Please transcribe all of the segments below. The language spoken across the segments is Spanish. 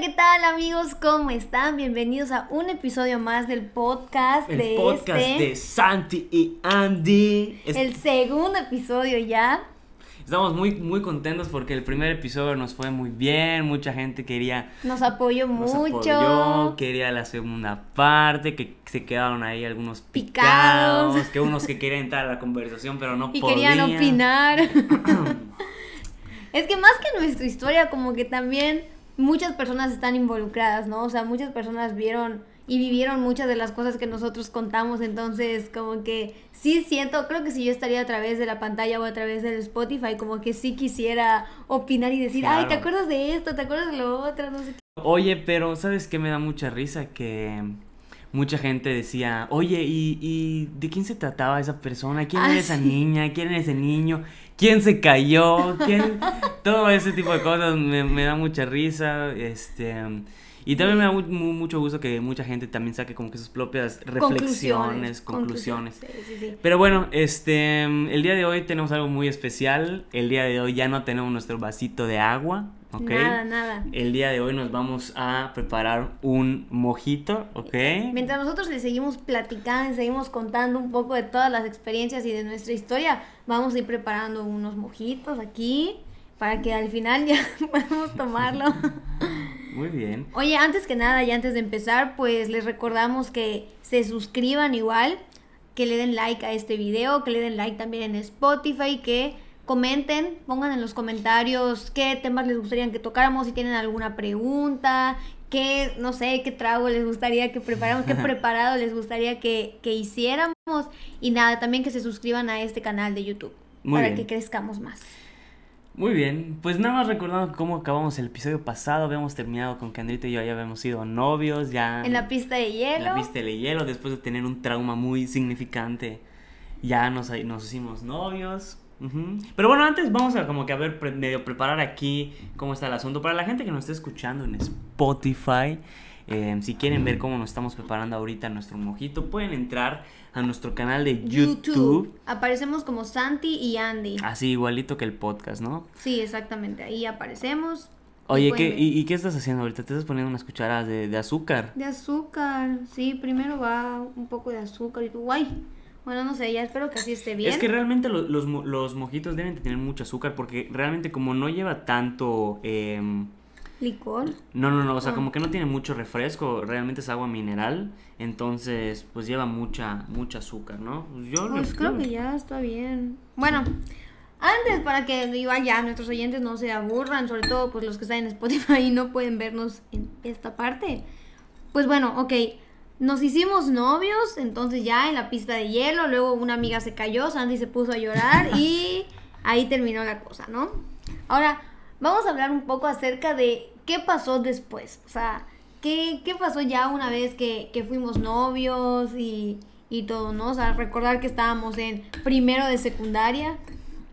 Hola, ¿qué tal amigos? ¿Cómo están? Bienvenidos a un episodio más del podcast El de podcast este. de Santi y Andy. Es- El segundo episodio ya. Estamos muy, muy contentos porque el primer episodio nos fue muy bien. Mucha gente quería. Nos apoyó Nos mucho. apoyó, quería la segunda parte, que se quedaron ahí algunos Picados. picados, que unos que querían entrar a la conversación pero no y podían. querían opinar. es que más que nuestra historia, como que también muchas personas están involucradas, ¿no? O sea, muchas personas vieron y vivieron muchas de las cosas que nosotros contamos, entonces como que sí siento, creo que si yo estaría a través de la pantalla o a través del Spotify, como que sí quisiera opinar y decir, ay, ¿te acuerdas de esto? ¿Te acuerdas de lo otro? No sé qué. Oye, pero ¿sabes qué me da mucha risa? Que mucha gente decía, oye, ¿y, y de quién se trataba esa persona? ¿Quién Ah, era esa niña? ¿Quién era ese niño? ¿Quién se cayó? ¿Quién? Todo ese tipo de cosas me, me da mucha risa. Este. Y también me da mu- mu- mucho gusto que mucha gente también saque como que sus propias reflexiones, conclusiones. Sí, sí, sí. Pero bueno, este, el día de hoy tenemos algo muy especial. El día de hoy ya no tenemos nuestro vasito de agua, ¿ok? Nada, nada. El día de hoy nos vamos a preparar un mojito, ¿ok? Mientras nosotros le seguimos platicando y seguimos contando un poco de todas las experiencias y de nuestra historia, vamos a ir preparando unos mojitos aquí para que al final ya podamos tomarlo. Muy bien. Oye, antes que nada y antes de empezar, pues les recordamos que se suscriban igual, que le den like a este video, que le den like también en Spotify, que comenten, pongan en los comentarios qué temas les gustaría que tocáramos, si tienen alguna pregunta, qué, no sé, qué trago les gustaría que preparáramos, qué preparado les gustaría que, que hiciéramos. Y nada, también que se suscriban a este canal de YouTube Muy para bien. que crezcamos más. Muy bien. Pues nada más recordando cómo acabamos el episodio pasado. Habíamos terminado con que Andrita y yo ya habíamos sido novios, ya En la pista de hielo. en la pista de hielo, después de tener un trauma muy significante. Ya nos, nos hicimos novios. Pero bueno, antes vamos a como que a ver, pre- medio preparar aquí cómo está el asunto. Para la gente que nos esté escuchando en Spotify, eh, si quieren ver cómo nos estamos preparando ahorita nuestro mojito, pueden entrar a nuestro canal de YouTube. Aparecemos como Santi y Andy. Así igualito que el podcast, ¿no? Sí, exactamente. Ahí aparecemos. Oye, ¿qué, y, y qué estás haciendo ahorita? ¿Te estás poniendo unas cucharadas de, de azúcar? De azúcar. Sí, primero va un poco de azúcar y tú, guay. Bueno, no sé, ya espero que así esté bien. Es que realmente lo- los, mo- los mojitos deben de tener mucho azúcar porque realmente como no lleva tanto... em, Licor. no, no, no, o sea, Ah. como que no tiene mucho refresco, realmente es agua mineral, entonces pues lleva mucha, mucha azúcar, ¿no? Pues yo Pues creo que ya está bien. Bueno, antes para que igual ya nuestros oyentes no se aburran, sobre todo pues los que están en Spotify y no pueden vernos en esta parte. Pues bueno, ok. Nos hicimos novios, entonces ya en la pista de hielo, luego una amiga se cayó, Sandy se puso a llorar y ahí terminó la cosa, ¿no? Ahora, vamos a hablar un poco acerca de qué pasó después, o sea, qué, qué pasó ya una vez que, que fuimos novios y, y todo, ¿no? O sea, recordar que estábamos en primero de secundaria,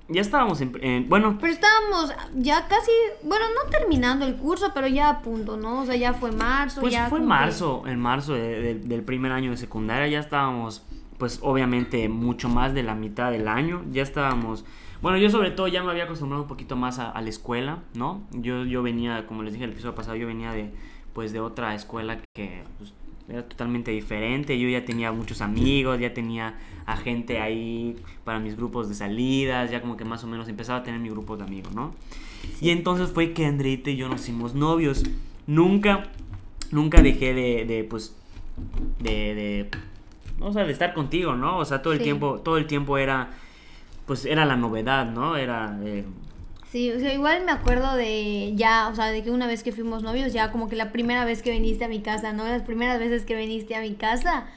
Ya estábamos en... en- bueno, pero estábamos ya casi, bueno, no terminando el curso, pero ya a punto, ¿no? O sea, ya fue marzo, pues ya fue como que- marzo, en marzo de- de- del primer año de secundaria, ya estábamos pues obviamente mucho más de la mitad del año, ya estábamos... Bueno, yo sobre todo ya me había acostumbrado un poquito más a, a la escuela, ¿no? Yo, yo venía, como les dije el episodio pasado, yo venía de, pues, de otra escuela que pues, era totalmente diferente. Yo ya tenía muchos amigos, ya tenía a gente ahí para mis grupos de salidas, ya como que más o menos empezaba a tener mi grupo de amigos, ¿no? Y entonces fue que Andreita y yo nos hicimos novios. Nunca, nunca dejé de, de pues, de, de, o sea, de estar contigo, ¿no? O sea, todo el Sí. tiempo, todo el tiempo era, pues, era la novedad, ¿no? Era, eh, Sí, o sea, igual me acuerdo de ya, o sea, de que una vez que fuimos novios, ya como que la primera vez que viniste a mi casa, ¿no? Las primeras veces que viniste a mi casa.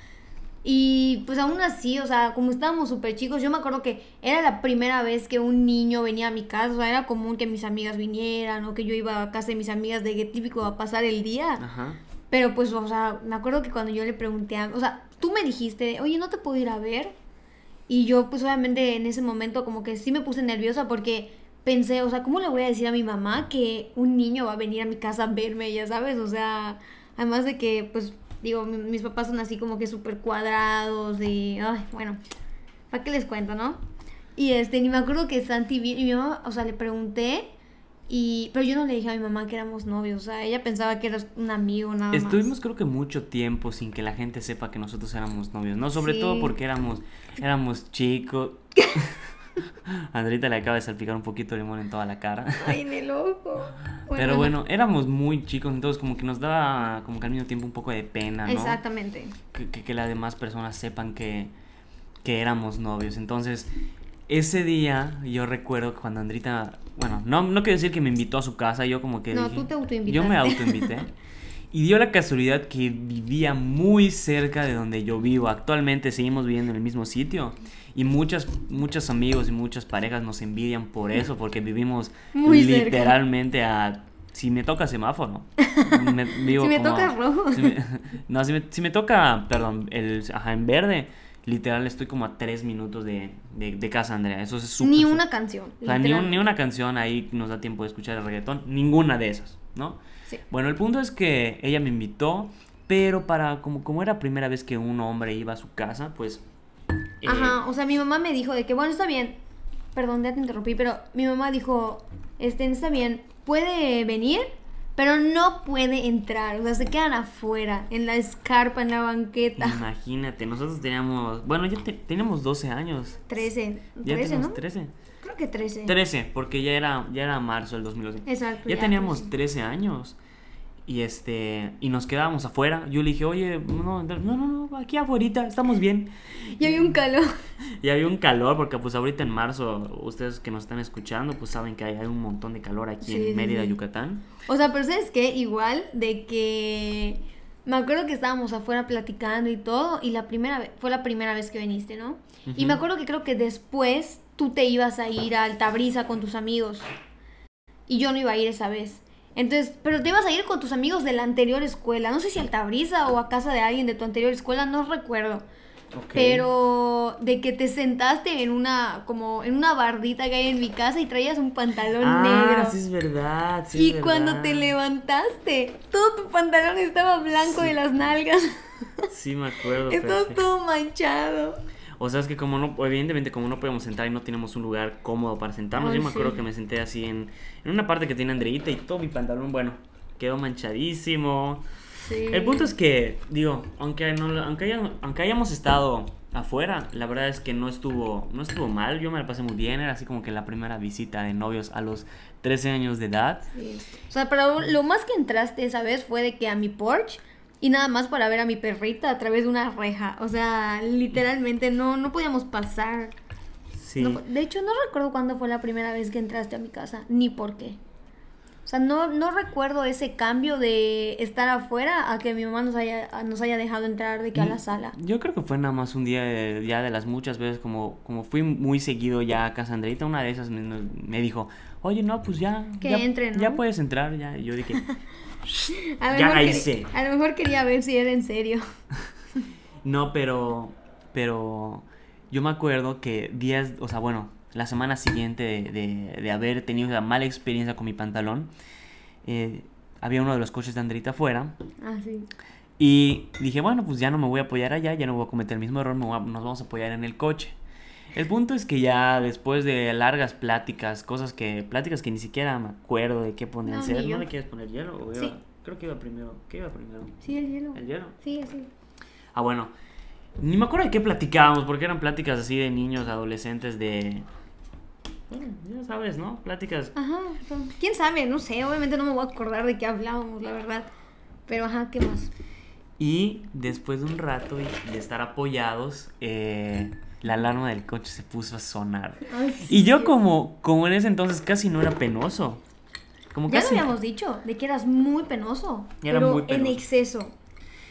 Y pues aún así, o sea, como estábamos súper chicos, yo me acuerdo que era la primera vez que un niño venía a mi casa, o sea, era común que mis amigas vinieran o que yo iba a casa de mis amigas de que típico a pasar el día. ajá. Pero pues, o sea, me acuerdo que cuando yo le pregunté a... O sea, tú me dijiste, oye, ¿no te puedo ir a ver? Y yo, pues obviamente en ese momento como que sí me puse nerviosa porque pensé, o sea, ¿cómo le voy a decir a mi mamá que un niño va a venir a mi casa a verme, ya sabes? O sea, además de que, pues, digo, mi- mis papás son así como que súper cuadrados y, ay, bueno, ¿para qué les cuento, no? Y este, ni me acuerdo que Santi vino y mi mamá, o sea, le pregunté Y, pero yo no le dije a mi mamá que éramos novios, o sea, ella pensaba que eras un amigo nada más. Estuvimos creo que mucho tiempo sin que la gente sepa que nosotros éramos novios, ¿no? Sobre Sí. todo porque éramos, éramos chicos. Andrita le acaba de salpicar un poquito de limón en toda la cara. Ay, en el ojo. Pero bueno, éramos muy chicos, entonces como que nos daba como que al mismo tiempo un poco de pena, ¿no? Exactamente. Que, que, que las demás personas sepan que, que éramos novios. Entonces, ese día yo recuerdo que cuando Andrita, bueno, no, no quiero decir que me invitó a su casa, yo como que... No, dije- tú te autoinvitaste. Yo me autoinvité. Y dio la casualidad que vivía muy cerca de donde yo vivo. Actualmente seguimos viviendo en el mismo sitio. Y muchas, muchos amigos y muchas parejas nos envidian por eso, porque vivimos Muy cerca. literalmente a... Si me toca semáforo. me- vivo Si me como a- toca rojo. si me- no, si me, si me toca, perdón, el, ajá, en verde, literal estoy como a tres minutos de, de, de casa, Andrea. Eso es súper... Ni una canción. o sea, ni, un- ni una canción ahí nos da tiempo de escuchar el reggaetón. Ninguna de esas, ¿no? Sí. Bueno, el punto es que ella me invitó, pero para como, como era primera vez que un hombre iba a su casa, pues... eh, Ajá, o sea, mi mamá me dijo de que, bueno, está bien. Perdón, ya te interrumpí, pero mi mamá dijo, este, está bien, puede venir, pero no puede entrar. O sea, se quedan afuera, en la escarpa, en la banqueta. Imagínate, nosotros teníamos... Bueno, ya te- teníamos 12 años. 13, Ya 13, teníamos ¿no? 13. Creo que 13. 13, porque ya era, ya era marzo del 2012. Exacto. Ya teníamos 13. 13 años. Y este y nos quedábamos afuera. Yo le dije, oye, no, no, no, no, aquí afuera, estamos bien. Y había un calor. Y había un calor, porque pues ahorita en marzo, ustedes que nos están escuchando, pues saben que hay, hay un montón de calor aquí Sí, en Mérida, sí. Yucatán. O sea, pero ¿sabes qué? Igual de que... Me acuerdo que estábamos afuera platicando y todo, y la primera vez, fue la primera vez que viniste, ¿no? Y me acuerdo que creo que después tú te ibas a ir a Altabrisa con tus amigos. Y yo no iba a ir esa vez. Entonces, pero te ibas a ir con tus amigos de la anterior escuela. No sé si a Altabrisa o a casa de alguien de tu anterior escuela, no recuerdo. Ok. Pero de que te sentaste en una, como en una bardita que hay en mi casa y traías un pantalón ah, negro. sí es verdad. sí Y es cuando verdad. te levantaste, todo tu pantalón estaba blanco de las nalgas. Sí me acuerdo. Perfecto. todo manchado. O sea, es que como no, evidentemente como no podíamos sentar y no teníamos un lugar cómodo para sentarnos, Ay, yo me acuerdo que me senté así en, en una parte que tiene Andreita y todo mi pantalón, bueno, quedó manchadísimo. Sí. El punto es que, digo, aunque, no, aunque, haya- aunque hayamos estado afuera, la verdad es que no estuvo, no estuvo mal, yo me la pasé muy bien, era así como que la primera visita de novios a los 13 años de edad. Sí. O sea, pero lo más que entraste esa vez fue de que a mi porch y nada más para ver a mi perrita a través de una reja. O sea, literalmente no, no podíamos pasar. Sí. No de hecho, no recuerdo cuándo fue la primera vez que entraste a mi casa, ni por qué. O sea, no, no recuerdo ese cambio de estar afuera a que mi mamá nos haya, nos haya dejado entrar de que a la sala. Yo creo que fue nada más un día de, ya de las muchas veces, como, como fui muy seguido ya a casa de Andreita, una de esas me, me dijo, oye, no, pues ya, Que ya, entre, ¿no? ya puedes entrar, ya. Y yo dije, A Ya la hice. A lo mejor quería ver si era en serio. no, pero, pero yo me acuerdo que días, o sea, bueno, la semana siguiente de, de- de haber tenido esa mala experiencia con mi pantalón, eh, había uno de los coches de Andreita afuera. Ah, sí. Y dije, bueno, pues ya no me voy a apoyar allá, ya no voy a cometer el mismo error, me voy a- nos vamos a apoyar en el coche. El punto es que ya después de largas pláticas, cosas que, pláticas que ni siquiera me acuerdo de qué ponían No, ¿no le quieres poner hielo? O Sí. creo que iba primero, ¿qué iba primero? Sí, el hielo. ¿El hielo? Sí, sí. Ah, bueno, ni me acuerdo de qué platicábamos, porque eran pláticas así de niños, adolescentes, de... Bueno, ya sabes, ¿no? Pláticas Ajá. ¿Quién sabe? No sé. Obviamente no me voy a acordar de qué hablábamos, la verdad. Pero ajá, ¿qué más? Y después de un rato y de estar apoyados, eh, la alarma del coche se puso a sonar. Ay, Y yo como, como en ese entonces casi no era penoso. Como Ya lo casi, habíamos dicho, de que eras muy penoso. Era pero muy en exceso.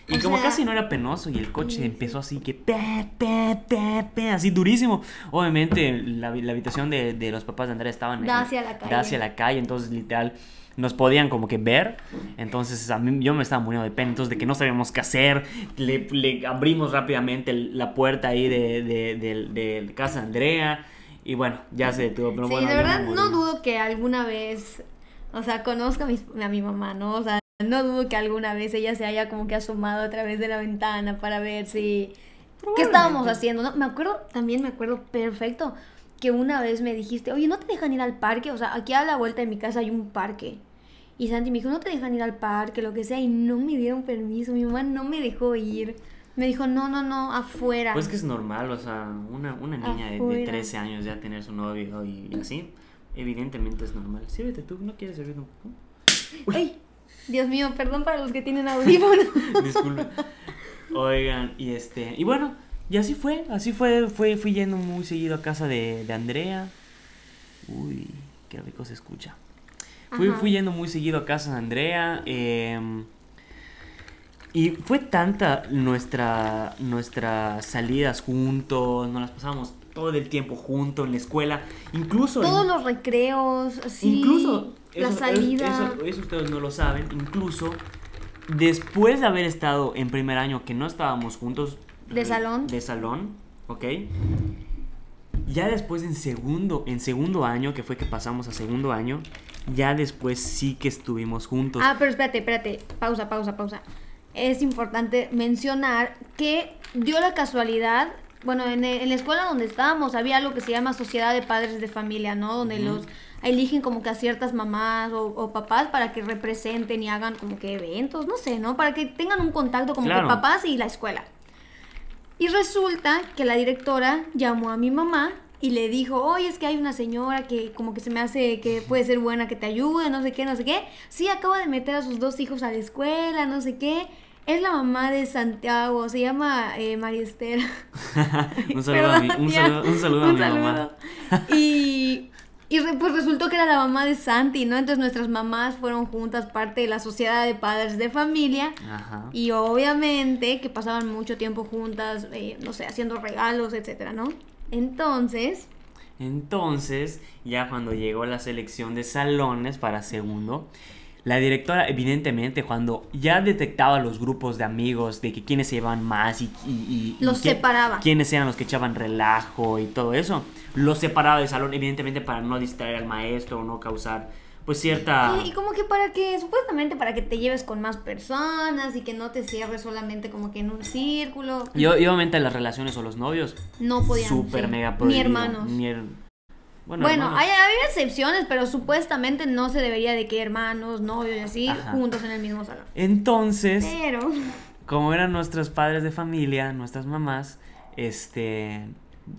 Y o como sea- casi no era penoso y el coche empezó así que pe, pe, pe, pe, así durísimo. Obviamente la, la habitación de, de los papás de Andrea estaban Da en- hacia la calle. da hacia la calle, entonces literal nos podían como que ver. Entonces a mí yo me estaba muriendo de pena, entonces de que no sabíamos qué hacer, le, le abrimos rápidamente la puerta ahí de, de, de- casa de Andrea y bueno, ya se detuvo. Pero sí, bueno, de verdad no dudo que alguna vez, o sea, conozca a mi, a mi mamá, ¿no? O sea, no dudo que alguna vez ella se haya como que asomado a través de la ventana para ver si... ¿Qué estábamos haciendo? ¿no? Me acuerdo, también me acuerdo perfecto que una vez me dijiste, oye, ¿no te dejan ir al parque? O sea, aquí a la vuelta de mi casa hay un parque. Y Santi me dijo, no te dejan ir al parque, lo que sea, y no me dieron permiso. Mi mamá no me dejó ir. Me dijo, no, no, no, afuera. Pues que es normal, o sea, una, una niña de, de Afuera. 13 años ya tener su novio y, y así, evidentemente es normal. Sírvete tú, ¿no quieres servir? un- Ay, Dios mío, perdón para los que tienen audífonos. Disculpe. Oigan, y este, y bueno, y así fue, así fue, fue fui yendo muy seguido a casa de, de Andrea. Uy, qué rico se escucha. Fui, fui yendo muy seguido a casa de Andrea. em, y fue tanta nuestra, nuestras salidas juntos, nos las pasábamos todo el tiempo juntos en la escuela, incluso... Todos los recreos, así. Incluso, la eso, salida. Eso, eso ustedes no lo saben, incluso después de haber estado en primer año que no estábamos juntos. ¿De salón? De salón, ¿ok? Ya después en segundo, en segundo año, que fue que pasamos a segundo año, ya después sí que estuvimos juntos. Ah, pero espérate, espérate. Pausa, pausa, pausa. Es importante mencionar que dio la casualidad. Bueno, en, el- en la escuela donde estábamos había algo que se llama Sociedad de Padres de Familia, ¿no? Donde Ujú. los eligen como que a ciertas mamás o, o papás para que representen y hagan como que eventos, no sé, ¿no? Para que tengan un contacto como Claro. que papás y la escuela. Y resulta que la directora llamó a mi mamá y le dijo, oye, es que hay una señora que como que se me hace que puede ser buena que te ayude, no sé qué, no sé qué. Sí, acaba de meter a sus dos hijos a la escuela, no sé qué. Es la mamá de Santiago, se llama eh, María Esther. un saludo a mi, Perdón, un tía. saludo, un saludo a Un mi mamá. Y, y re- pues resultó que era la mamá de Santi, ¿no? Entonces nuestras mamás fueron juntas parte de la Sociedad de Padres de Familia. Ajá. Y obviamente que pasaban mucho tiempo juntas, eh, no sé, haciendo regalos, etcétera, ¿no? Entonces, Entonces, ya cuando llegó la selección de salones para segundo, la directora, evidentemente, cuando ya detectaba los grupos de amigos, de que quiénes se llevaban más y, y, y- y Los quién- separaba. quiénes eran los que echaban relajo y todo eso, los separaba del salón, evidentemente, para no distraer al maestro o no causar, pues, cierta. y como que para que, supuestamente para que te lleves con más personas y que no te cierres solamente como que en un círculo. Y, y obviamente las relaciones o los novios, No podían. súper sí. mega Ni prohibido. hermanos. Ni her- Bueno, Bueno, hay, había excepciones, pero supuestamente no se debería de que hermanos, novios y así, Ajá. juntos en el mismo salón. Entonces, Pero, como eran nuestros padres de familia, nuestras mamás, este,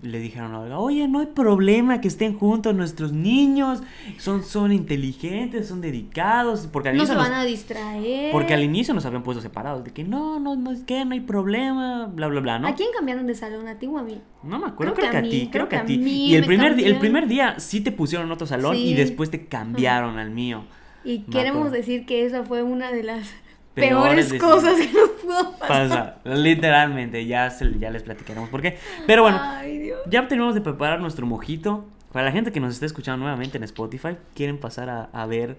le dijeron a Olga, oye, no hay problema que estén juntos nuestros niños, son, son inteligentes, son dedicados, porque al no se van nos- a distraer. porque al inicio nos habían puesto separados, de que no, no, no, es que no hay problema, bla, bla, bla, ¿no? ¿A quién cambiaron de salón? ¿A ti o a mí? No me acuerdo, Creo creo, que a mí, ti, creo que a ti. Y el me primer, día, el primer día sí te pusieron en otro salón y después te cambiaron al mío. Y Me queremos acuerdo. decir que esa fue una de las Peores peores, cosas que nos pudo pasar. Pasa, literalmente, ya, se- ya les platicaremos por qué. Pero bueno, Ay, Dios. Ya terminamos de preparar nuestro mojito. Para la gente que nos está escuchando nuevamente en Spotify, quieren pasar a, a ver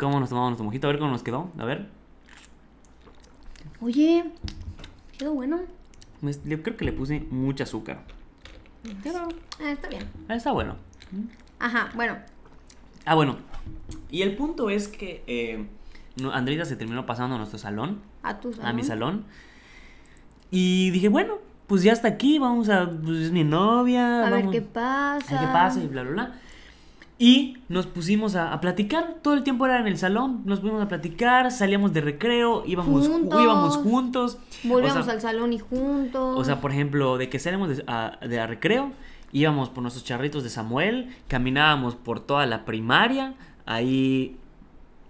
cómo nos tomamos nuestro mojito, a ver cómo nos quedó. A ver, Oye, quedó bueno. yo creo que le puse mucha azúcar. Pero Ah, está bien. ah, está bueno. Ajá, bueno. Ah, bueno. Y el punto es que eh, Andreita se terminó pasando a nuestro salón, A tu salón. a mi salón. Y dije, bueno, pues ya está aquí, vamos a. Pues es mi novia. A ver vamos- qué pasa. a ver qué pasa y bla, bla, bla. Y nos pusimos a, a platicar, todo el tiempo era en el salón, nos pusimos a platicar, salíamos de recreo, íbamos ju- Juntos. íbamos juntos. Volvíamos o sea, al salón y juntos. O sea, por ejemplo, de que salíamos de, a, de a recreo, íbamos por nuestros charritos de Samuel, caminábamos por toda la primaria, ahí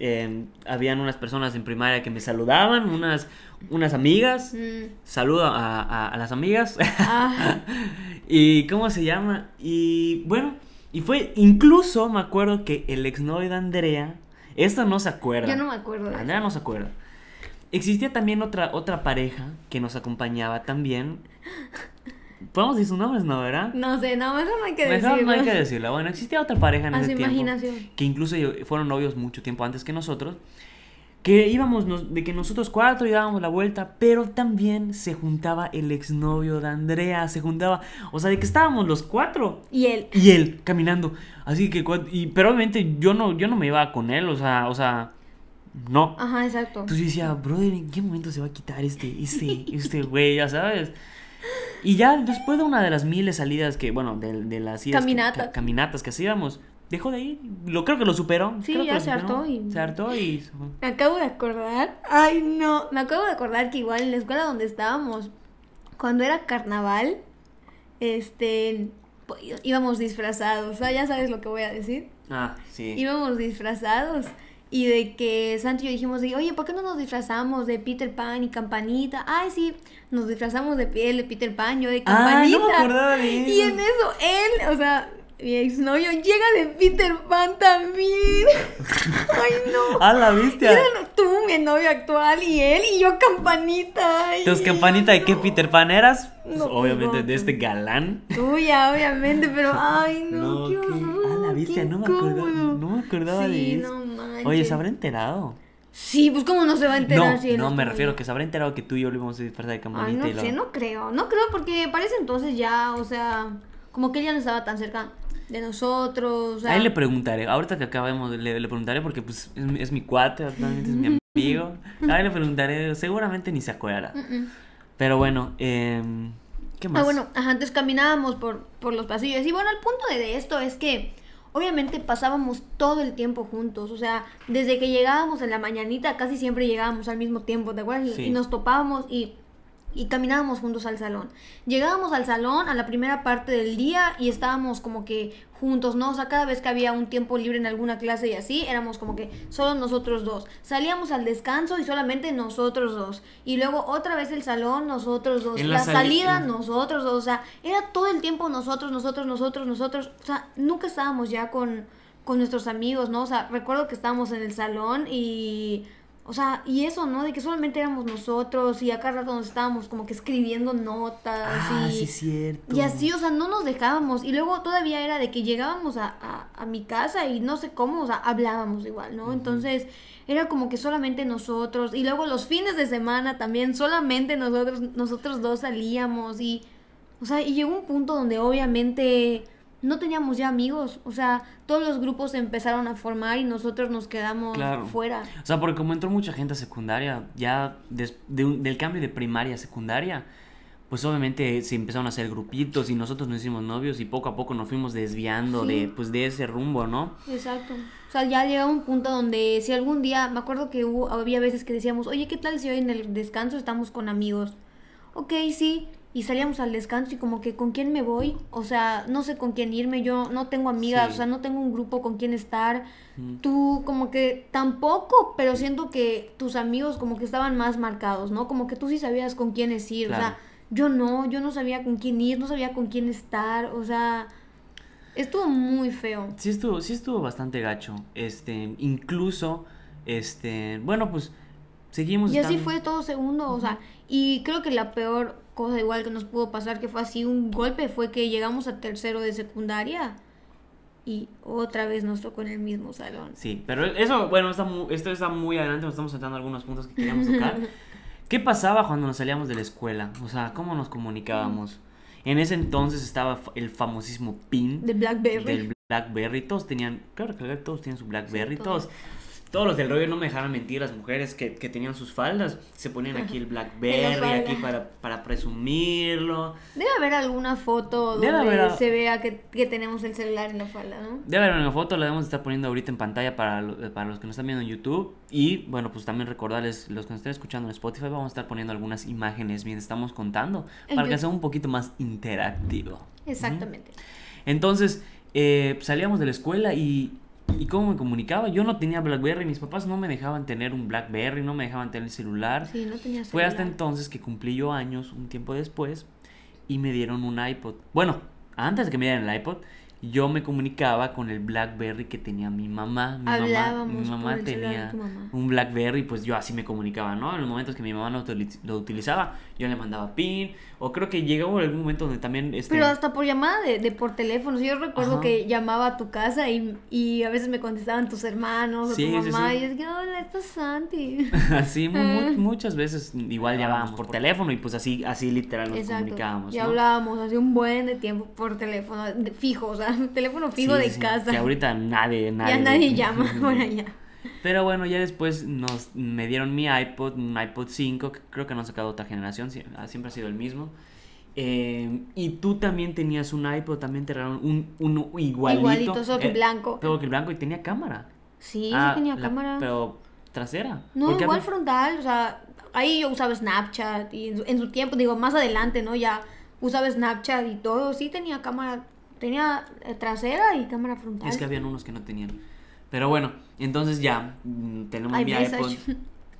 eh, habían unas personas en primaria que me saludaban, unas, unas amigas, Mm, saludo a, a- a las amigas. ah, ¿Y cómo se llama? Y bueno, y fue incluso, me acuerdo que el exnovio de Andrea, esto no se acuerda. yo no me acuerdo de Andrea no se acuerda. Existía también otra, otra pareja que nos acompañaba también. Podemos decir sus nombres, ¿no, verdad? No sé, no, mejor no hay que decirlo. no hay que decirlo. Bueno, existía otra pareja en A ese su tiempo. imaginación. Que incluso fueron novios mucho tiempo antes que nosotros. Que íbamos, nos- de que nosotros cuatro dábamos la vuelta, pero también se juntaba el exnovio de Andrea, se juntaba, o sea, de que estábamos los cuatro Y él. y él caminando. Así que, cua- y, pero obviamente yo no, yo no me iba con él, o sea, o sea, no. Ajá, exacto. Entonces yo decía, brother, ¿en qué momento se va a quitar este, este, este güey, ya sabes? Y ya después de una de las miles salidas que, bueno, de, de las idas que- Caminatas. ca- caminatas que hacíamos, dejó de ir. Lo, creo que lo superó. Sí, creo que ya se superó. hartó y- Se hartó y... Me acabo de acordar. Ay, no. Me acabo de acordar que igual en la escuela donde estábamos, cuando era carnaval, este, íbamos disfrazados. O sea, ya sabes lo que voy a decir. Ah, sí. Íbamos disfrazados. Y de que Santi y yo dijimos, de, oye, ¿por qué no nos disfrazamos de Peter Pan y Campanita? Ay, sí, nos disfrazamos de piel de Peter Pan, yo de Ah, Campanita. no me acordaba de Y en eso él, o sea, mi exnovio llega de Peter Pan también. Ay, no. ¡Ah, la viste! Tú, mi novio actual, y él, y yo campanita. ay, Entonces, campanita, ¿de qué. Peter Pan eras? Pues, No, pues, obviamente no, de este pues. galán. Tuya, obviamente, pero ay, no, qué horror. ah, la viste, no me acordaba- no me acordaba sí, de eso. no manches. Oye, ¿se habrá enterado? Sí, pues cómo no se va a enterar No, si no, me estuvo refiero ahí? que se habrá enterado que tú y yo lo íbamos a disfrazar de Ay, campanita no y lo- sé, no creo, no creo porque parece entonces ya, o sea, como que él ya no estaba tan cerca de nosotros, o sea, A él le preguntaré, ahorita que acabemos, le, le preguntaré porque pues es, mi- es mi cuate, es mi amigo. A él le preguntaré, seguramente ni se acuerda. Mm, mm. Pero bueno, em, ¿qué más? Ah, bueno, antes caminábamos por, por los pasillos. Y bueno, el punto de, de esto es que obviamente pasábamos todo el tiempo juntos. O sea, desde que llegábamos en la mañanita, casi siempre llegábamos al mismo tiempo, ¿te acuerdas? Sí. Y nos topábamos y, y caminábamos juntos al salón. Llegábamos al salón a la primera parte del día y estábamos como que juntos, ¿no? O sea, cada vez que había un tiempo libre en alguna clase y así, éramos como que solo nosotros dos. Salíamos al descanso y solamente nosotros dos. Y luego otra vez el salón, nosotros dos. En la, la sali- salida, en- nosotros dos. O sea, era todo el tiempo nosotros, nosotros, nosotros, nosotros. O sea, nunca estábamos ya con, con nuestros amigos, ¿no? O sea, recuerdo que estábamos en el salón y... O sea, y eso, ¿no? De que solamente éramos nosotros y acá rato nos estábamos como que escribiendo notas ah, y... sí, cierto. Y así, o sea, no nos dejábamos. Y luego todavía era de que llegábamos a, a, a mi casa y no sé cómo, o sea, hablábamos igual, ¿no? Entonces, era como que solamente nosotros. Y luego los fines de semana también, solamente nosotros, nosotros dos salíamos. Y, o sea, y llegó un punto donde obviamente no teníamos ya amigos. O sea, todos los grupos se empezaron a formar y nosotros nos quedamos Claro. fuera. O sea, porque como entró mucha gente a secundaria, ya des- de del cambio de primaria a secundaria, pues obviamente se empezaron a hacer grupitos y nosotros nos hicimos novios y poco a poco nos fuimos desviando Sí. de, pues, de ese rumbo, ¿no? Exacto. O sea, ya llegaba un punto donde si algún día, me acuerdo que hubo, había veces que decíamos, oye, ¿qué tal si hoy en el descanso estamos con amigos? Ok, sí. Y salíamos al descanso y como que, ¿con quién me voy? O sea, no sé con quién irme, yo no tengo amigas, Sí. o sea, no tengo un grupo con quien estar. Mm. Tú como que tampoco, pero siento que tus amigos como que estaban más marcados, ¿no? Como que tú sí sabías con quiénes ir, o sea, yo no, yo no sabía con quién ir, no sabía con quién estar, o sea, estuvo muy feo. Sí estuvo, sí estuvo bastante gacho. Este, incluso, este, bueno, pues seguimos Y así estando- fue todo segundo, o sea, y creo que la peor cosa igual que nos pudo pasar, que fue así un golpe, fue que llegamos a tercero de secundaria y otra vez nos tocó en el mismo salón. Sí, pero eso, bueno, está mu- esto está muy adelante, nos estamos saltando algunos puntos que queríamos tocar. ¿Qué pasaba cuando nos salíamos de la escuela? O sea, ¿cómo nos comunicábamos? En ese entonces estaba el famosísimo PIN De Blackberry. del Blackberry. Todos tenían, claro que todos tienen su Blackberry. Sí, todos, todos. Todos los del rollo no me dejaron mentir. Las mujeres que, que tenían sus faldas se ponían aquí el Blackberry, aquí para, para presumirlo. Debe haber alguna foto donde haber se vea que, que tenemos el celular en la falda, ¿no? Debe haber una foto, la debemos estar poniendo ahorita en pantalla para, lo- para los que nos están viendo en YouTube. Y bueno, pues también recordarles, los que nos estén escuchando en Spotify, vamos a estar poniendo algunas imágenes mientras estamos contando En para que sea un poquito más interactivo. Exactamente. Entonces, eh, salíamos de la escuela y, y cómo me comunicaba. Yo no tenía Blackberry, mis papás no me dejaban tener un Blackberry, no me dejaban tener celular. Sí, no tenía Fue hasta celular. entonces que cumplí yo años, un tiempo después, y me dieron un iPod. Bueno, antes de que me dieran el iPod, yo me comunicaba con el Blackberry que tenía mi mamá. Mi mamá, Hablábamos mi mamá por tenía tu mamá. un Blackberry, pues yo así me comunicaba, ¿no? En los momentos que mi mamá no utili- lo utilizaba, yo le mandaba pin, o creo que llegó algún momento donde también... Este, Pero hasta por llamada de, de por teléfono. Yo recuerdo Ajá. que llamaba a tu casa y, y a veces me contestaban tus hermanos o Sí, tu sí, mamá. sí. Y es que, hola, esto es Santi. Así mu- mu- muchas veces igual llamábamos por teléfono y pues así, así literal nos Exacto. comunicábamos. Y ¿no? hablábamos hace un buen de tiempo por teléfono, de- fijo, o sea, teléfono fijo Sí, de sí, casa. Que ahorita nadie, nadie. ya nadie llama por allá. Pero bueno, ya después nos me dieron mi iPod, un iPod 5, que creo que no han sacado otra generación, ah, siempre ha sido el mismo. Eh, y tú también tenías un iPod, también te regalaron un, igualito. Igualito, solo que eh, blanco. Solo que blanco y tenía cámara. Sí, Ah, sí tenía la- cámara. Pero trasera. No, Porque igual había- frontal, o sea, ahí yo usaba Snapchat y en su, en su tiempo, digo, más adelante, ¿no? Ya usaba Snapchat y todo, sí tenía cámara, tenía eh, trasera y cámara frontal. Es que habían unos que no tenían. Pero bueno, entonces ya mm, tenemos mi iPod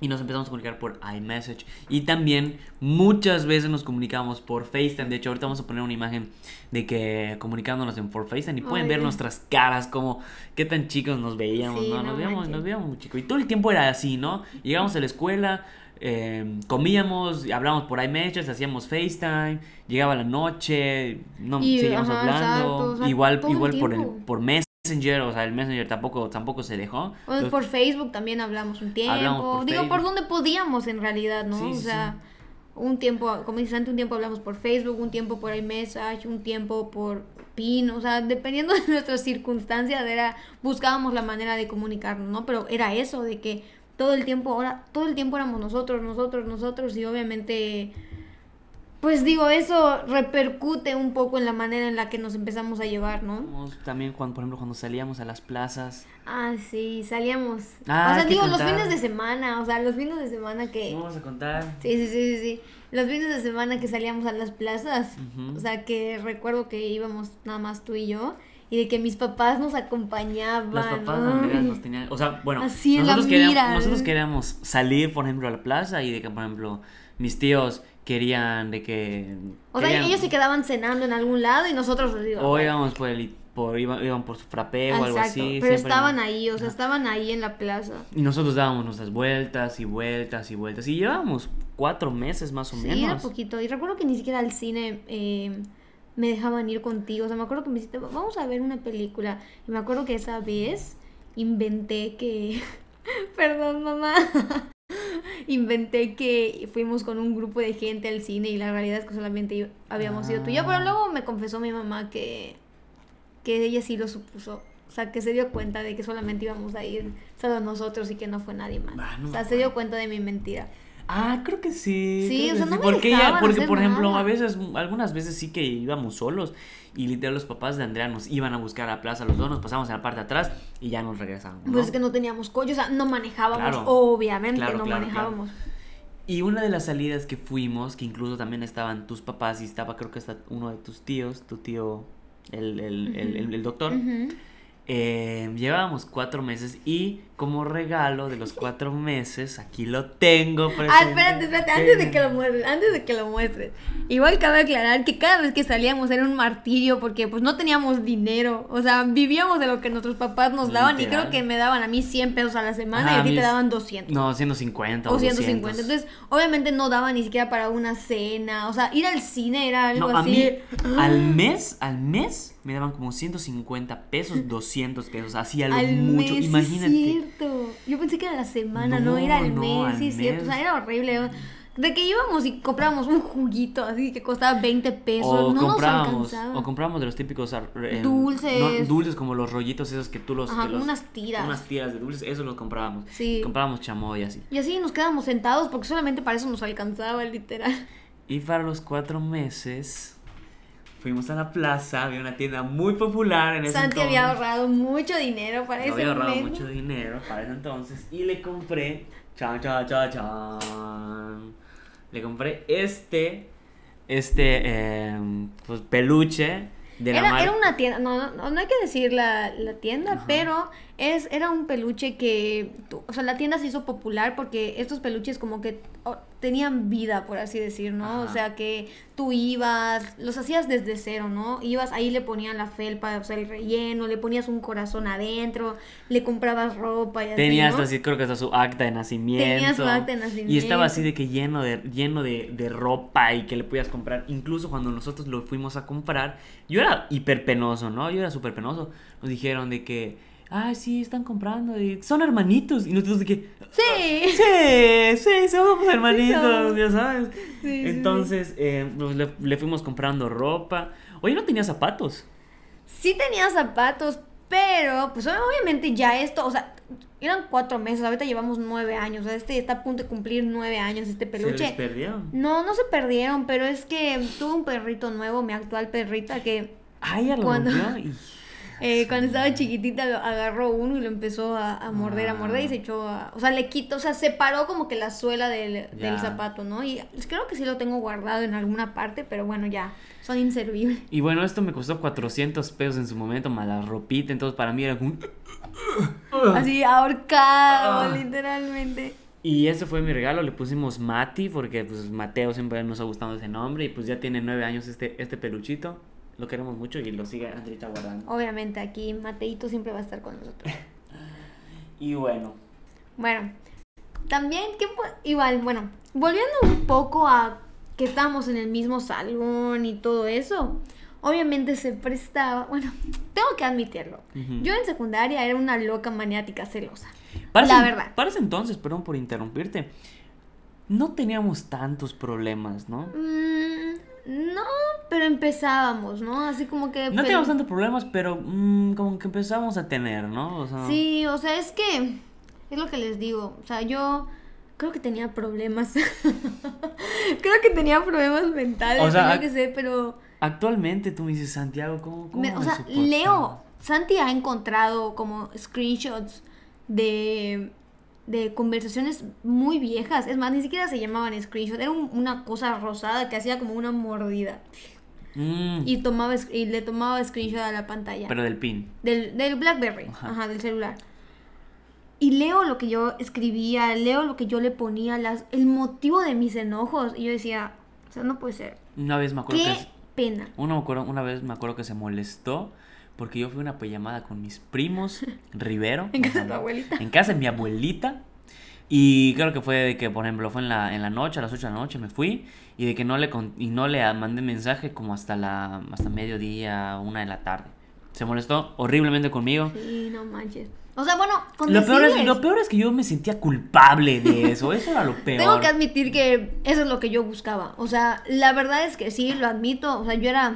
y nos empezamos a comunicar por iMessage. Y también muchas veces nos comunicábamos por FaceTime. De hecho, ahorita vamos a poner una imagen de que comunicándonos en por FaceTime y pueden Ay, ver Dios. nuestras caras, como qué tan chicos nos veíamos, Sí, ¿no? no Nos veíamos, manches. nos veíamos muy chicos. Y todo el tiempo era así, ¿no? Llegábamos a la escuela. Eh, comíamos, hablábamos por iMessage, hacíamos FaceTime, llegaba la noche, no Y, seguíamos ajá, hablando, exacto, o sea, igual, el igual por el, por Messenger, o sea, el Messenger tampoco, tampoco se dejó. O Entonces, por Facebook también hablamos un tiempo. Hablamos por Digo, por donde podíamos en realidad, ¿no? Sí, o sí, sea, un tiempo, como dices antes, un tiempo hablamos por Facebook, un tiempo por iMessage, un tiempo por PIN, o sea, dependiendo de nuestras circunstancias, era, buscábamos la manera de comunicarnos, ¿no? Pero era eso, de que todo el tiempo, ahora, todo el tiempo éramos nosotros, nosotros, nosotros, y obviamente, pues digo, eso repercute un poco en la manera en la que nos empezamos a llevar, ¿no? También cuando, por ejemplo, cuando salíamos a las plazas. Ah, sí, salíamos. Ah, o sea, digo, los fines de semana, o sea, los fines de semana que... Vamos a contar. Sí, sí, sí, sí, sí. Los fines de semana que salíamos a las plazas, o sea, que recuerdo que íbamos nada más tú y yo, y de que mis papás nos acompañaban. Los papás ay. Nos tenían, o sea, bueno, Así nosotros, queríamos, mira. nosotros queríamos salir, por ejemplo, a la plaza y de que, por ejemplo, mis tíos querían de que... O sea, ellos se quedaban cenando en algún lado y nosotros. O íbamos por el... Por, iban, iban por su frappé o algo así. pero estaban ahí, o sea, estaban ahí en la plaza. Y nosotros dábamos nuestras vueltas y vueltas y vueltas. Y llevábamos cuatro meses más o Sí, era menos. poquito. Y recuerdo que ni siquiera al cine eh, me dejaban ir contigo. O sea, me acuerdo que me dijiste, vamos a ver una película. Y me acuerdo que esa vez inventé que... Perdón, mamá. inventé que fuimos con un grupo de gente al cine y la realidad es que solamente habíamos ido tú y yo. Pero Ah. luego me confesó mi mamá que, que ella sí lo supuso. O sea, que se dio cuenta de que solamente íbamos a ir solo nosotros y que no fue nadie más. Ah, no o sea, se dio cuenta de mi mentira. Ah, creo que sí. Sí, o sea, no me porque ella, porque por ejemplo, nada. a veces, algunas veces sí que íbamos solos y literal los papás de Andrea nos iban a buscar a la plaza, los dos nos pasamos en la parte de atrás y ya nos regresábamos. ¿no? Pues es que no teníamos coche, o sea, no manejábamos, Claro. obviamente Claro, no claro, manejábamos. Y una de las salidas que fuimos, que incluso también estaban tus papás y estaba creo que hasta uno de tus tíos, tu tío, el, el, el, el- el doctor, eh, llevábamos cuatro meses y como regalo de los cuatro meses, aquí lo tengo. Ah, espérate, espérate, antes de que lo muestres, antes de que lo muestres. Igual cabe aclarar que cada vez que salíamos era un martirio porque pues no teníamos dinero, o sea, vivíamos de lo que nuestros papás nos daban y creo que me daban a mí 100 pesos a la semana Ajá, y a ti te daban 200. No, 150 O 200. 150. Entonces, obviamente no daba ni siquiera para una cena. O sea, ir al cine era algo No, a así. mí al mes, al mes me daban como 150 pesos, 200 pesos, así a lo Al mucho, mes, imagínate. Yo pensé que era la semana, no, No, era no, mes, sí cierto. O sea, era horrible. De que íbamos y comprábamos un juguito así que costaba 20 pesos, O no nos comprábamos, alcanzaba. o comprábamos de los típicos eh, Dulces. no, dulces como los rollitos esos que tú los, Ajá, que como los- unas tiras. unas tiras de dulces, eso los comprábamos. Sí. Comprábamos chamoy así. Y así nos quedábamos sentados porque solamente para eso nos alcanzaba, literal. Y para los cuatro meses fuimos a la plaza, había una tienda muy popular en ese Santi entonces. había ahorrado mucho dinero para Yo ese había ahorrado momento. mucho dinero para ese entonces y le compré, chan, chan, chan, chan, le compré este, este, eh, pues peluche de la Era, mar- era una tienda, no, no, no hay que decir la, la tienda, pero es, era un peluche que, o sea, la tienda se hizo popular porque estos peluches como que oh, tenían vida, por así decir, ¿no? O sea, que tú ibas, los hacías desde cero, ¿no? Ibas, ahí le ponían la felpa, o sea, el relleno, le ponías un corazón adentro, le comprabas ropa y así, Tenía ¿no? hasta así, creo que hasta su acta de nacimiento. Tenía su acta de Y nacimiento. estaba así de que lleno de, lleno de, de ropa y que le podías comprar. Incluso cuando nosotros lo fuimos a comprar, yo era hiper penoso, ¿no? Yo era súper penoso. Nos dijeron de que, ay, sí, están comprando y son hermanitos. Y nosotros de que, Sí. sí, sí, somos hermanitos, ya sabes. Sí, sí, Entonces, eh, pues, le, le fuimos comprando ropa. Oye, no tenía zapatos. Sí tenía zapatos, Pero, pues obviamente ya esto, o sea, eran cuatro meses, ahorita llevamos nueve años. O sea, este está a punto de cumplir nueve años, este peluche. ¿Se les perdieron? No, no se perdieron, pero es que tuve un perrito nuevo, mi actual perrita, que Ay, ya lo Cuando- rompió y- eh, cuando estaba chiquitita lo agarró uno y lo empezó a, a morder, a morder y se echó a... O sea, le quitó, o sea, separó como que la suela del, del zapato, ¿no? Y creo que sí lo tengo guardado en alguna parte, pero bueno, ya, son inservibles. Y bueno, esto me costó 400 pesos en su momento, más la ropita, entonces para mí era como... un- Así ahorcado, Ah. literalmente. Y ese fue mi regalo, le pusimos Mati, porque pues Mateo siempre nos ha gustado ese nombre, y pues ya tiene nueve años este, este peluchito, lo queremos mucho y lo sigue Andrita guardando. Obviamente aquí Mateito siempre va a estar con nosotros. Y bueno, Bueno, también, ¿qué pu- igual, bueno, volviendo un poco a que estábamos en el mismo salón y todo eso, obviamente se prestaba, bueno, tengo que admitirlo, yo en secundaria era una loca maniática celosa. La verdad. para ese entonces, perdón por interrumpirte, no teníamos tantos problemas, ¿no? Mm, no, pero empezábamos, ¿no? Así como que... No teníamos tantos problemas, pero mm, como que empezamos a tener, ¿no? O sea, Sí, o sea, es que es lo que les digo. O sea, yo creo que tenía problemas. creo que tenía problemas mentales, O sea, yo qué sé, pero... Actualmente tú me dices, Santiago, ¿cómo, cómo me- o me sea, soportas?" Leo, Santi ha encontrado como screenshots de, de conversaciones muy viejas. Es más, ni siquiera se llamaban screenshots. Era un- una cosa rosada que hacía como una mordida. Mm, Y, tomaba, y le tomaba screenshot a la pantalla. Pero del pin. Del, del Blackberry, Ajá. ajá. del celular. Y leo lo que yo escribía, leo lo que yo le ponía, las, el motivo de mis enojos. Y yo decía, o sea, no puede ser. Una vez me acuerdo Qué que... es- pena. Una, me acuerdo- una vez me acuerdo que se molestó porque yo fui a una pijamada con mis primos, Rivero. En casa de tu abuelita. En casa de mi abuelita. Y creo que fue de que, por ejemplo, fue en la, en la noche, a las 8 de la noche me fui. Y de que no le, con- y no le mandé mensaje como hasta la hasta mediodía, una de la tarde. Se molestó horriblemente conmigo. Sí, no manches. O sea, bueno, con Lo peor, es, lo peor es que yo me sentía culpable de eso. Eso era lo peor. Tengo que admitir que eso es lo que yo buscaba. O sea, la verdad es que sí, lo admito. O sea, yo era.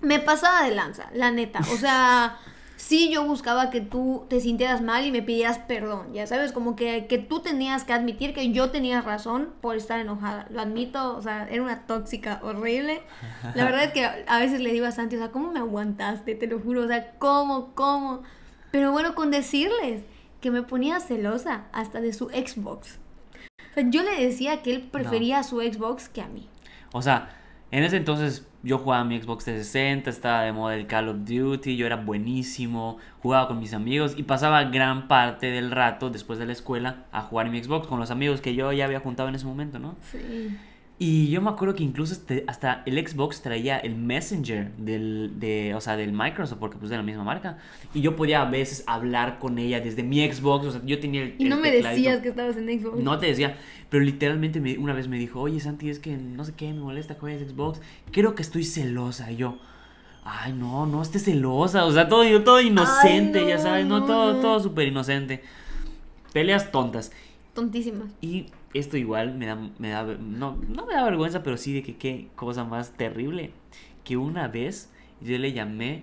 Me pasaba de lanza, la neta. O sea, sí, yo buscaba que tú te sintieras mal y me pidieras perdón. Ya sabes, como que, que tú tenías que admitir que yo tenía razón por estar enojada. Lo admito, o sea, era una tóxica horrible. La verdad es que a veces le digo a Santi, o sea, ¿cómo me aguantaste? Te lo juro, o sea, ¿cómo, cómo? Pero bueno, con decirles que me ponía celosa hasta de su Xbox. O sea, yo le decía que él prefería a su Xbox que a mí. O sea, en ese entonces yo jugaba mi Xbox 360, estaba de moda el Call of Duty, yo era buenísimo, jugaba con mis amigos y pasaba gran parte del rato después de la escuela a jugar mi Xbox con los amigos que yo ya había juntado en ese momento, ¿no? Sí. Y yo me acuerdo que incluso este- hasta el Xbox traía el Messenger del, de, o sea, del Microsoft, porque pues de la misma marca. Y yo podía a veces hablar con ella desde mi Xbox, o sea, yo tenía el... Y el no me tecladito. decías que estabas en Xbox. No te decía, pero literalmente me- una vez me dijo, oye Santi, es que no sé qué, me molesta que juegues Xbox, creo que estoy celosa. Y yo, ay, no, no estés celosa, o sea, todo, todo inocente, Ay, ya no, sabes, no, no, todo, no. todo súper inocente. Peleas tontas. Tontísimas. Y esto igual me da, me da, no, no me da vergüenza, pero sí de que qué cosa más terrible. Que una vez yo le llamé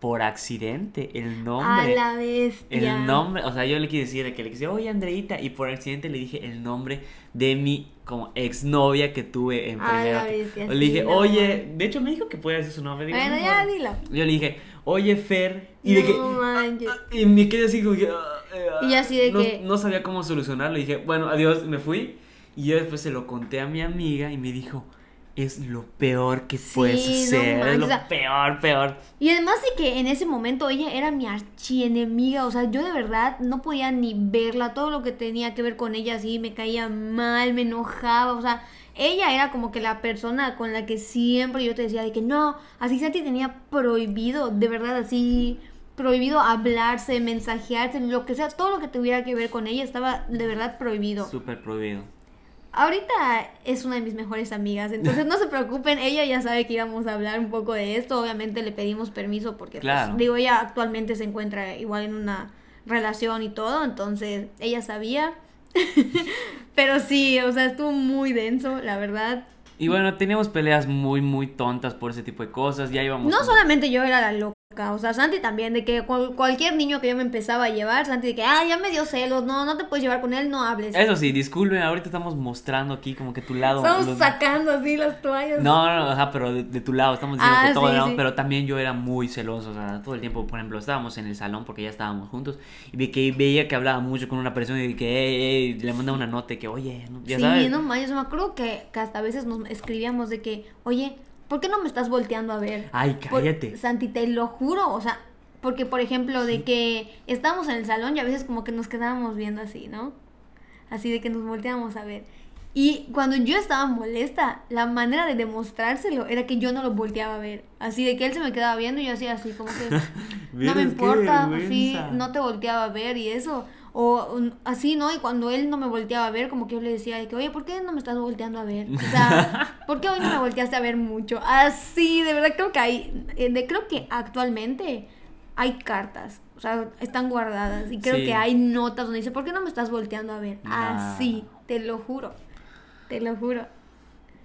por accidente el A nombre. la bestia. El nombre, o sea, yo le quise decir de que le quise, oye Andreita, y por accidente le dije el nombre de mi como exnovia que tuve en A primero. la bestia, le sí, dije, no. oye, de hecho me dijo que puede decir su nombre. digo, Bueno, "No, ya no". dilo. Yo le dije, oye Fer, y de no que, manches. y me quedé así como que, "Ah, eh, Y yo así de no, que- no sabía cómo solucionarlo. Y dije, bueno, adiós, me fui. Y yo después se lo conté a mi amiga y me dijo, es lo peor que Sí, puedes no es lo peor, peor. Y además de que en ese momento ella era mi archienemiga, o sea, yo de verdad no podía ni verla, todo lo que tenía que ver con ella así me caía mal, me enojaba, o sea, ella era como que la persona con la que siempre yo te decía de que no, así Santi tenía prohibido, de verdad así prohibido hablarse, mensajearse, lo que sea, todo lo que tuviera que ver con ella estaba de verdad prohibido. Súper prohibido. Ahorita es una de mis mejores amigas, entonces no se preocupen, ella ya sabe que íbamos a hablar un poco de esto, obviamente le pedimos permiso porque, pues, digo, ella actualmente se encuentra igual en una relación y todo, entonces ella sabía, pero sí, o sea, estuvo muy denso, la verdad. Y bueno, teníamos peleas muy, muy tontas por ese tipo de cosas. Ya íbamos. No solamente yo era la loca, O sea, Santi también, de que cual- cualquier niño que yo me empezaba a llevar, Santi de que, ah, ya me dio celos, no, no te puedes llevar con él, no hables. Eso sí, disculpen, ahorita estamos mostrando aquí como que tu lado. Estamos los- sacando así las toallas. No, no, no, ajá, pero de, de tu lado, estamos diciendo Ah, que todo sí, sí. pero también yo era muy celoso, o sea, todo el tiempo, por ejemplo, estábamos en el salón porque ya estábamos juntos y de que veía que hablaba mucho con una persona y de que, le mandaba una nota que, oye, no- ya sí, sabes. no manches, me acuerdo que, que hasta a veces nos escribíamos de que, oye, ¿por qué no me estás volteando a ver? Ay, Por- cállate. Santi, te lo juro, o sea, porque por ejemplo, de que estábamos en el salón y a veces como que nos quedábamos viendo así, ¿no? Así de que nos volteábamos a ver. Y cuando yo estaba molesta, la manera de demostrárselo era que yo no lo volteaba a ver. Así de que él se me quedaba viendo y yo hacía así como que no me importa, sí, vergüenza. no te volteaba a ver y eso. O así, ¿no? Y cuando él no me volteaba a ver, como que yo le decía de que, oye, ¿por qué no me estás volteando a ver? O sea, ¿por qué hoy no me volteaste a ver mucho? Así, de verdad creo que hay, eh, de, creo que actualmente hay cartas, o sea, están guardadas y creo Sí. que hay notas donde dice, ¿por qué no me estás volteando a ver? Nah. Así, te lo juro, te lo juro.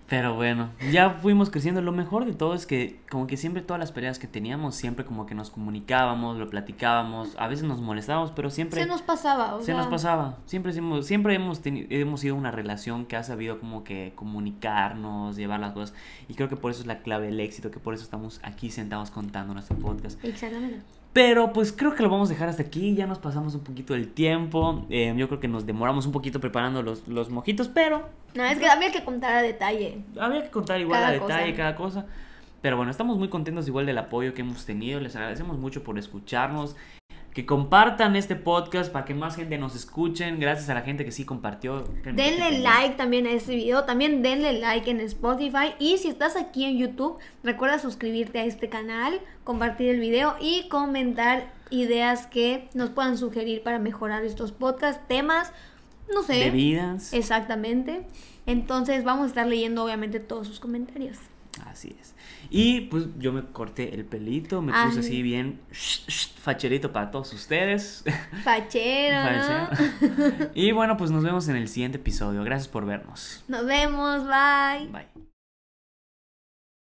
Pero bueno, ya fuimos creciendo. Lo mejor de todo es que como que siempre todas las peleas que teníamos, siempre como que nos comunicábamos, lo platicábamos, a veces nos molestábamos, pero siempre... Se nos pasaba, o Se sea, nos pasaba. Siempre hemos, siempre hemos tenido, hemos sido una relación que ha sabido como que comunicarnos, llevar las cosas. Y creo que por eso es la clave del éxito, que por eso estamos aquí sentados contando nuestro podcast. Exactamente. Pero pues creo que lo vamos a dejar hasta aquí. Ya nos pasamos un poquito del tiempo. Eh, yo creo que nos demoramos un poquito preparando los, los mojitos, pero No, es que había que contar a detalle. había que contar igual Cada a detalle cosa. cada cosa. Pero bueno, estamos muy contentos igual del apoyo que hemos tenido. Les agradecemos mucho por escucharnos. Que compartan este podcast para que más gente nos escuchen. Gracias a la gente que sí compartió. Denle like también a este video, también denle like en Spotify y si estás aquí en YouTube, recuerda suscribirte a este canal, compartir el video y comentar ideas que nos puedan sugerir para mejorar estos podcasts, temas, no sé. Bebidas. Exactamente. Entonces vamos a estar leyendo obviamente todos sus comentarios. Así es. Y pues yo me corté el pelito, me Ay. puse así bien facherito para todos ustedes. Fachero. Fachero. y bueno, pues nos vemos en el siguiente episodio. Gracias por vernos. Nos vemos, bye. Bye.